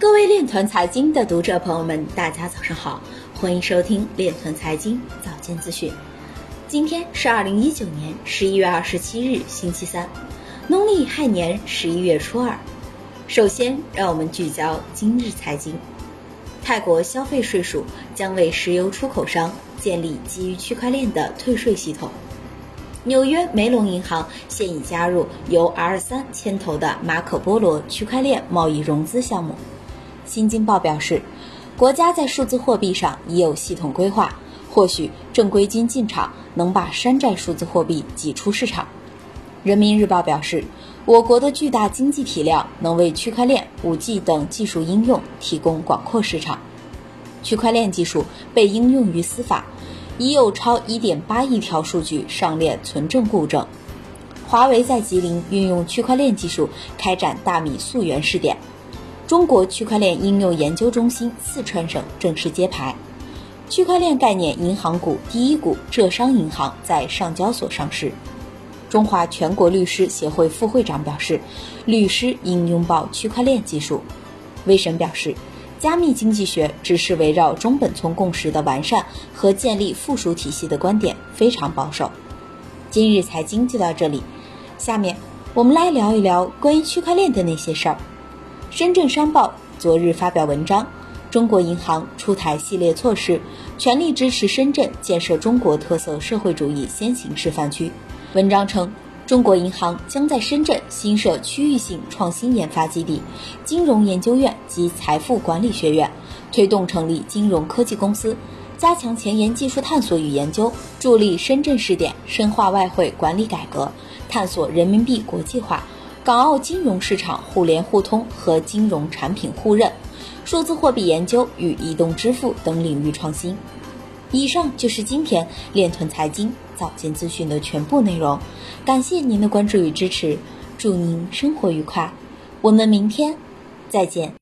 各位链团财经的读者朋友们，大家早上好，欢迎收听链团财经早间资讯。今天是二零一九年十一月二十七日，星期三，农历亥年十一月初二。首先，让我们聚焦今日财经。泰国消费税署将为石油出口商建立基于区块链的退税系统。纽约梅隆银行现已加入由 R 三牵头的马可波罗区块链贸易融资项目。新京报表示，国家在数字货币上已有系统规划，或许正规军进场能把山寨数字货币挤出市场。人民日报表示，我国的巨大经济体量能为区块链、五 G 等技术应用提供广阔市场。区块链技术被应用于司法。已有超1.8亿条数据上链存证固证。华为在吉林运用区块链技术开展大米溯源试点。中国区块链应用研究中心四川省正式揭牌。区块链概念银行股第一股浙商银行在上交所上市。中华全国律师协会副会长表示，律师应拥抱区块链技术。威神表示。加密经济学只是围绕中本聪共识的完善和建立附属体系的观点非常保守。今日财经就到这里，下面我们来聊一聊关于区块链的那些事儿。深圳商报昨日发表文章，中国银行出台系列措施，全力支持深圳建设中国特色社会主义先行示范区。文章称。中国银行将在深圳新设区域性创新研发基地、金融研究院及财富管理学院，推动成立金融科技公司，加强前沿技术探索与研究，助力深圳试点深化外汇管理改革，探索人民币国际化、港澳金融市场互联互通和金融产品互认、数字货币研究与移动支付等领域创新。以上就是今天链臀财经早间资讯的全部内容，感谢您的关注与支持，祝您生活愉快，我们明天再见。